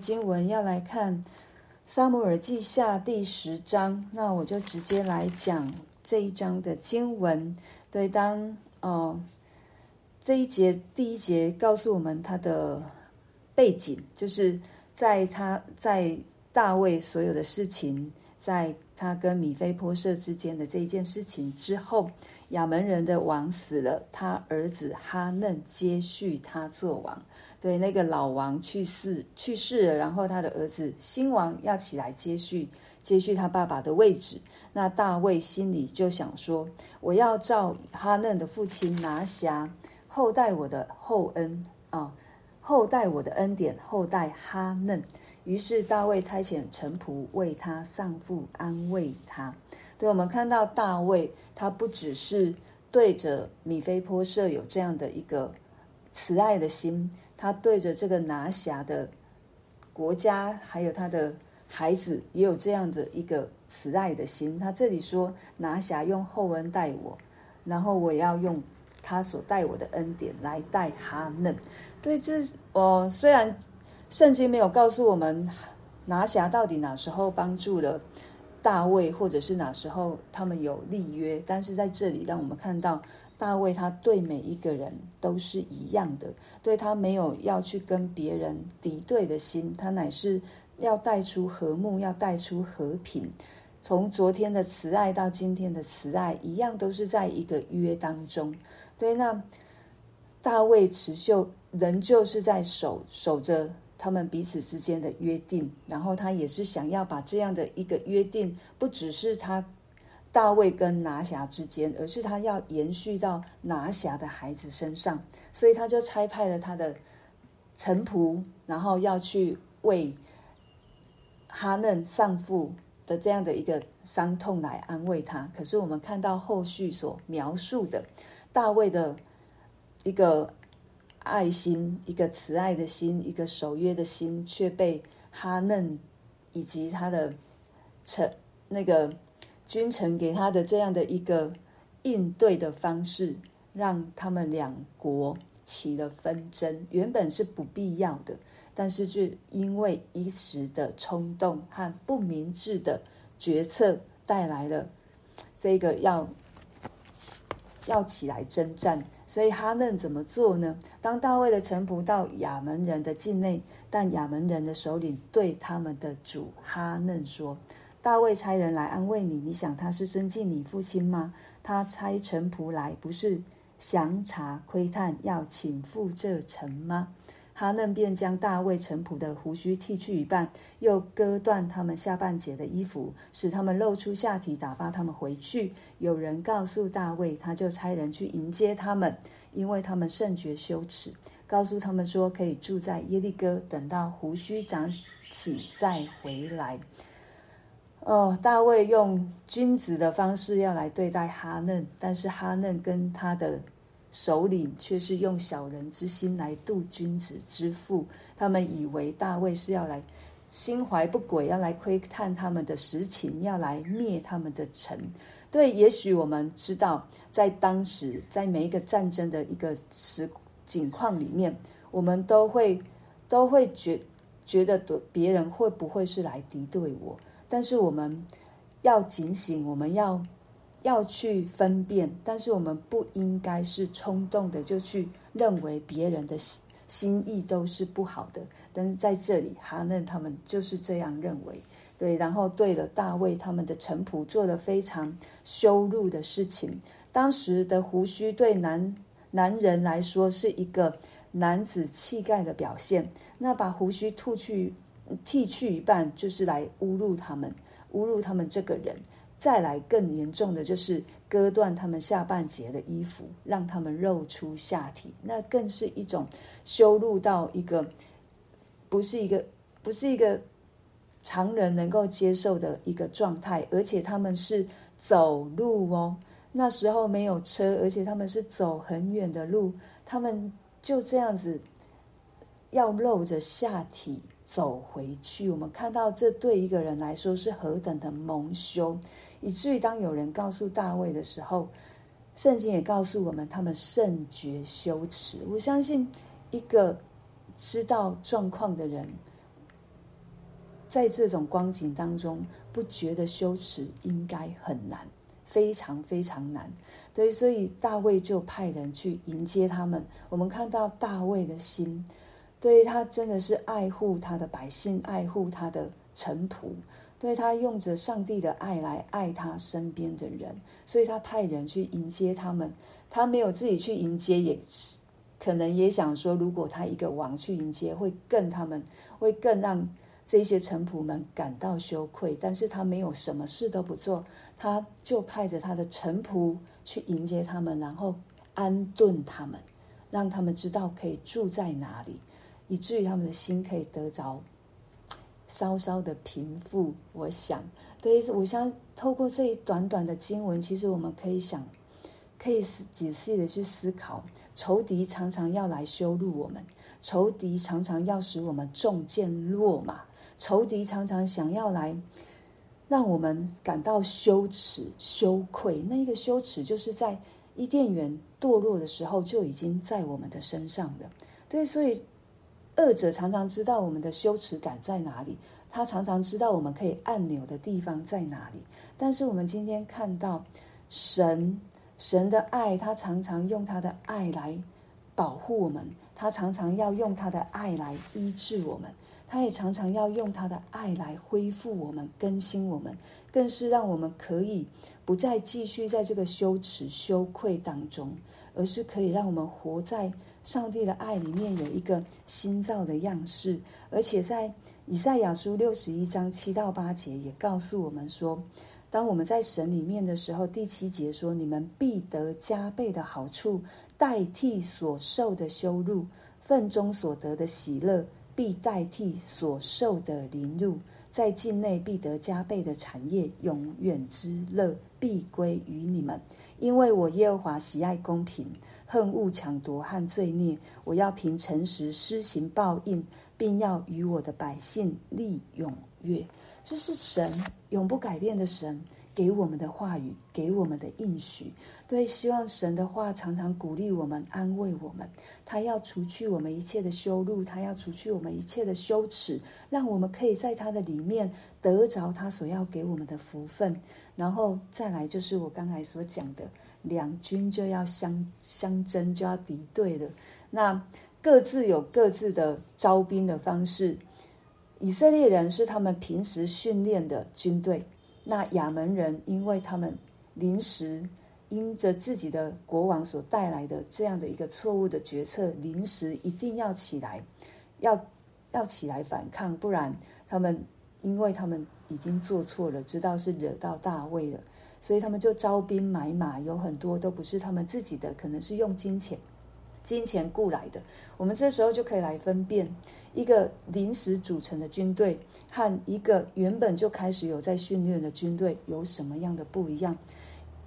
经文要来看《撒母耳记下》第十章，那我就直接来讲这一章的经文。对，当哦这一节第一节告诉我们他的背景，就是在他在大卫所有的事情，在他跟米非波设之间的这一件事情之后，亚门人的王死了，他儿子哈嫩接续他做王。对，那个老王去世去世了，然后他的儿子新王要起来接续接续他爸爸的位置。那大卫心里就想说：“我要照哈嫩的父亲拿辖厚待我的厚恩啊，厚待我的恩典，厚待哈嫩。”于是大卫差遣臣仆为他丧父，安慰他。对，我们看到大卫，他不只是对着米非波设有这样的一个慈爱的心。他对着这个拿辖的国家，还有他的孩子，也有这样的一个慈爱的心。他这里说拿辖用厚恩待我，然后我要用他所待我的恩典来待哈嫩。对，这哦，虽然圣经没有告诉我们拿辖到底哪时候帮助了大卫，或者是哪时候他们有立约，但是在这里让我们看到。大卫他对每一个人都是一样的，对他没有要去跟别人敌对的心，他乃是要带出和睦，要带出和平。从昨天的慈爱到今天的慈爱，一样都是在一个约当中。对，那大卫持续仍旧是在守守着他们彼此之间的约定，然后他也是想要把这样的一个约定，不只是他。大卫跟拿辖之间，而是他要延续到拿辖的孩子身上，所以他就差派了他的臣仆，然后要去为哈嫩丧父的这样的一个伤痛来安慰他。可是我们看到后续所描述的大卫的一个爱心、一个慈爱的心、一个守约的心，却被哈嫩以及他的臣那个。君臣给他的这样的一个应对的方式，让他们两国起了纷争。原本是不必要的，但是就因为一时的冲动和不明智的决策，带来了这个要要起来征战。所以哈嫩怎么做呢？当大卫的臣仆到亚扪人的境内，但亚扪人的首领对他们的主哈嫩说。大卫差人来安慰你，你想他是尊敬你父亲吗？他差臣仆来，不是详查窥探，要请赴这城吗？哈嫩便将大卫臣仆的胡须剃去一半，又割断他们下半截的衣服，使他们露出下体，打发他们回去。有人告诉大卫，他就差人去迎接他们，因为他们甚觉羞耻。告诉他们说，可以住在耶利哥，等到胡须长起再回来。哦，大卫用君子的方式要来对待哈嫩，但是哈嫩跟他的首领却是用小人之心来度君子之腹。他们以为大卫是要来心怀不轨，要来窥探他们的实情，要来灭他们的城。对，也许我们知道，在当时，在每一个战争的一个时景况里面，我们都会都会觉觉得别人会不会是来敌对我。但是我们要警醒，我们要要去分辨，但是我们不应该是冲动的就去认为别人的心意都是不好的。但是在这里，哈嫩他们就是这样认为，对，然后对了大卫他们的臣仆做了非常羞辱的事情。当时的胡须对男男人来说是一个男子气概的表现，那把胡须吐去。剃去一半，就是来侮辱他们，侮辱他们这个人。再来更严重的，就是割断他们下半截的衣服，让他们露出下体，那更是一种羞辱到一个，不是一个，不是一个常人能够接受的一个状态。而且他们是走路哦，那时候没有车，而且他们是走很远的路，他们就这样子要露着下体。走回去，我们看到这对一个人来说是何等的蒙羞，以至于当有人告诉大卫的时候，圣经也告诉我们，他们甚觉羞耻。我相信，一个知道状况的人，在这种光景当中，不觉得羞耻应该很难，非常非常难。对，所以大卫就派人去迎接他们。我们看到大卫的心，对，他真的是爱护他的百姓，爱护他的臣仆。对，他用着上帝的爱来爱他身边的人，所以他派人去迎接他们。他没有自己去迎接，也可能也想说，如果他一个王去迎接，会更他们会更让这些臣仆们感到羞愧。但是他没有什么事都不做，他就派着他的臣仆去迎接他们，然后安顿他们，让他们知道可以住在哪里，以至于他们的心可以得着。稍稍的平复，我想，对，我想透过这一短短的经文，其实我们可以想，可以仔细的去思考，仇敌常常要来羞辱我们，仇敌常常要使我们中箭落马，仇敌常常想要来让我们感到羞耻、羞愧。那一个羞耻，就是在伊甸园堕落的时候就已经在我们的身上的，对，所以。恶者常常知道我们的羞耻感在哪里，他常常知道我们可以按钮的地方在哪里。但是我们今天看到神，神的爱，他常常用他的爱来保护我们，他常常要用他的爱来医治我们，他也常常要用他的爱来恢复我们、更新我们，更是让我们可以不再继续在这个羞耻、羞愧当中，而是可以让我们活在。上帝的爱里面有一个新造的样式，而且在以赛亚书六十一章七到八节也告诉我们说，当我们在神里面的时候，第七节说：“你们必得加倍的好处，代替所受的羞辱；份中所得的喜乐，必代替所受的凌辱。在境内必得加倍的产业，永远之乐必归于你们，因为我耶和华喜爱公平。”恨恶抢夺和罪孽，我要凭诚实施行报应，并要与我的百姓立永约。这是神永不改变的神给我们的话语，给我们的应许。对，希望神的话常常鼓励我们，安慰我们。他要除去我们一切的羞辱，他要除去我们一切的羞耻，让我们可以在他的里面得着他所要给我们的福分。然后再来，就是我刚才所讲的。两军就要相相争，就要敌对了。那各自有各自的招兵的方式。以色列人是他们平时训练的军队，那亚门人因为他们临时因着自己的国王所带来的这样的一个错误的决策，临时一定要起来，要要起来反抗，不然他们因为他们已经做错了，知道是惹到大卫了。所以他们就招兵买马，有很多都不是他们自己的，可能是用金钱、金钱雇来的。我们这时候就可以来分辨一个临时组成的军队和一个原本就开始有在训练的军队有什么样的不一样。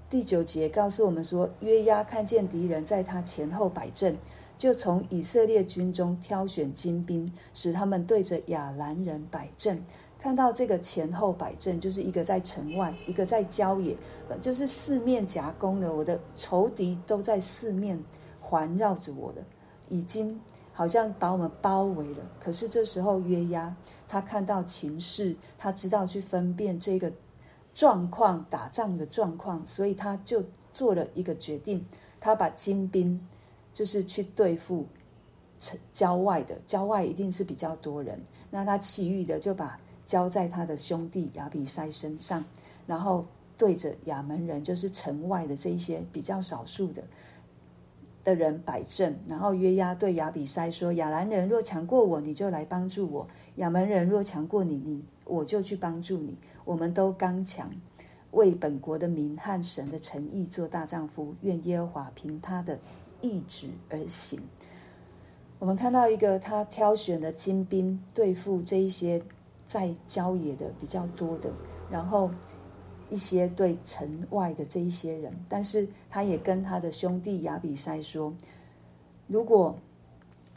第九节告诉我们说，约押看见敌人在他前后摆阵，就从以色列军中挑选精兵，使他们对着亚兰人摆阵。看到这个前后摆阵，就是一个在城外，一个在郊野，就是四面夹攻了。我的仇敌都在四面环绕着我的，已经好像把我们包围了。可是这时候约押他看到情势，他知道去分辨这个状况，打仗的状况，所以他就做了一个决定，他把精兵就是去对付城郊外的，郊外一定是比较多人，那他其余的就把。交在他的兄弟亚比筛身上，然后对着亚门人，就是城外的这一些比较少数的的人摆阵。然后约押对亚比筛说：“亚兰人若强过我，你就来帮助我；亚门人若强过你，你我就去帮助你。我们都刚强，为本国的民和神的诚意做大丈夫。愿耶和华凭他的意志而行。”我们看到一个他挑选的精兵对付这一些。在郊野的比较多的，然后一些对城外的这一些人，但是他也跟他的兄弟亚比筛说：如果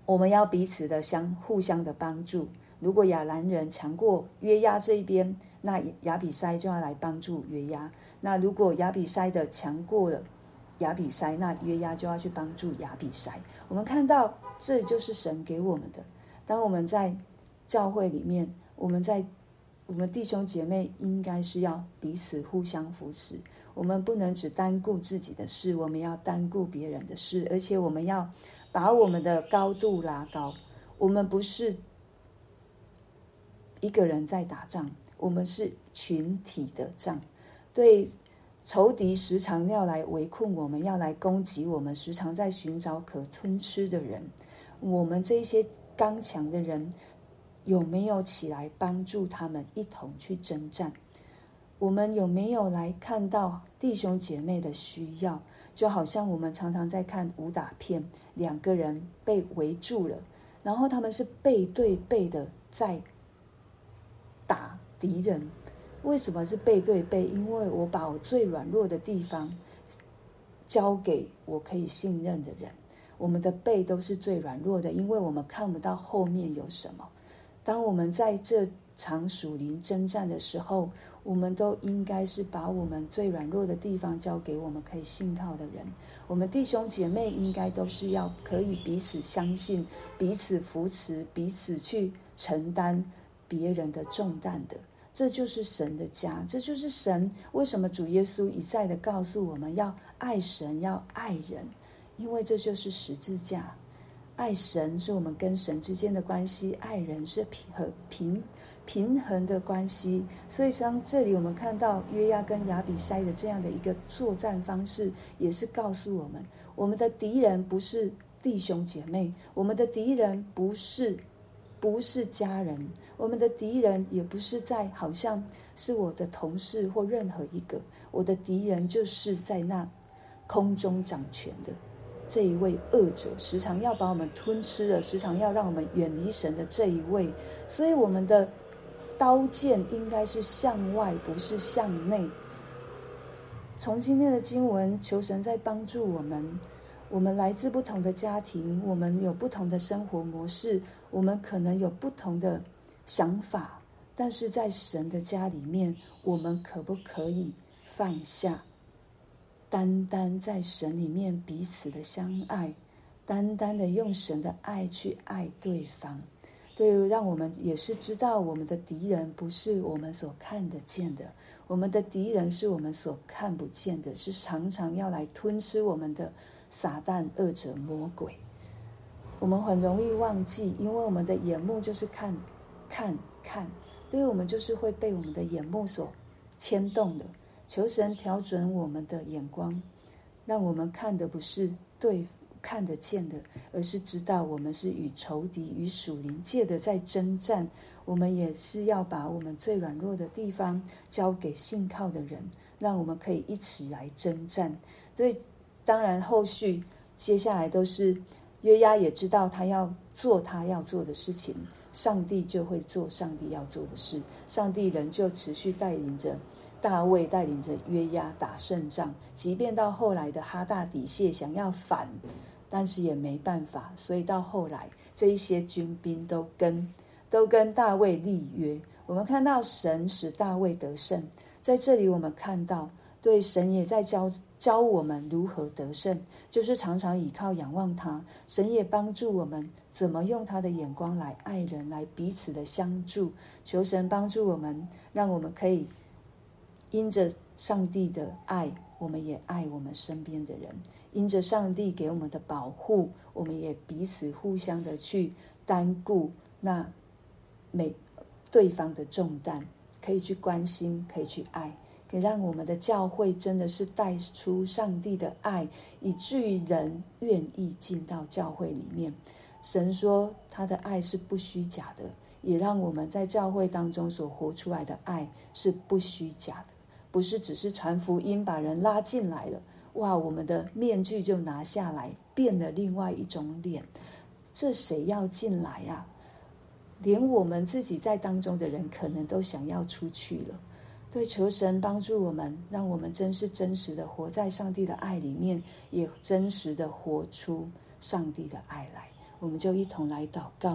我们要彼此的相互相的帮助，如果亚兰人强过约押这一边，那亚比筛就要来帮助约押；那如果亚比筛的强过了亚比筛，那约押就要去帮助亚比筛。我们看到这就是神给我们的，当我们在教会里面。我们在我们弟兄姐妹应该是要彼此互相扶持，我们不能只单顾自己的事，我们要单顾别人的事，而且我们要把我们的高度拉高。我们不是一个人在打仗，我们是群体的仗。对仇敌时常要来围困我们，要来攻击我们，时常在寻找可吞吃的人。我们这些刚强的人。有没有起来帮助他们一同去征战？我们有没有来看到弟兄姐妹的需要？就好像我们常常在看武打片，两个人被围住了，然后他们是背对背的在打敌人。为什么是背对背？因为我把我最软弱的地方交给我可以信任的人。我们的背都是最软弱的，因为我们看不到后面有什么。当我们在这场属灵征战的时候，我们都应该是把我们最软弱的地方交给我们可以信靠的人。我们弟兄姐妹应该都是要可以彼此相信、彼此扶持、彼此去承担别人的重担的。这就是神的家，这就是神。为什么主耶稣一再的告诉我们要爱神、要爱人？因为这就是十字架。爱神是我们跟神之间的关系，爱人是平和平平衡的关系。所以，当这里我们看到约押跟亚比筛的这样的一个作战方式，也是告诉我们：我们的敌人不是弟兄姐妹，我们的敌人不是不是家人，我们的敌人也不是在好像是我的同事或任何一个，我的敌人就是在那空中掌权的。这一位恶者时常要把我们吞吃的，时常要让我们远离神的这一位，所以我们的刀剑应该是向外，不是向内。从今天的经文，求神在帮助我们。我们来自不同的家庭，我们有不同的生活模式，我们可能有不同的想法，但是在神的家里面，我们可不可以放下？单单在神里面彼此的相爱，单单的用神的爱去爱对方，对于，让我们也是知道我们的敌人不是我们所看得见的，我们的敌人是我们所看不见的，是常常要来吞吃我们的撒旦、恶者、魔鬼。我们很容易忘记，因为我们的眼目就是看、看、看，对于我们就是会被我们的眼目所牵动的。求神调整我们的眼光，让我们看的不是对看得见的，而是知道我们是与仇敌、与属灵界的在征战。我们也是要把我们最软弱的地方交给信靠的人，让我们可以一起来征战。所以，当然后续接下来都是约押也知道他要做他要做的事情，上帝就会做上帝要做的事，上帝仍旧持续带领着。大卫带领着约押打胜仗，即便到后来的哈大底谢想要反，但是也没办法。所以到后来，这一些军兵都跟都跟大卫立约。我们看到神使大卫得胜，在这里我们看到，对神也在教教我们如何得胜，就是常常倚靠仰望他。神也帮助我们怎么用他的眼光来爱人，来彼此的相助。求神帮助我们，让我们可以。因着上帝的爱，我们也爱我们身边的人；因着上帝给我们的保护，我们也彼此互相的去担顾那每对方的重担，可以去关心，可以去爱，可以让我们的教会真的是带出上帝的爱，以至于人愿意进到教会里面。神说他的爱是不虚假的，也让我们在教会当中所活出来的爱是不虚假的。不是只是传福音把人拉进来了，哇！我们的面具就拿下来，变了另外一种脸。这谁要进来呀？连我们自己在当中的人，可能都想要出去了。对，求神帮助我们，让我们真是真实的活在上帝的爱里面，也真实的活出上帝的爱来。我们就一同来祷告。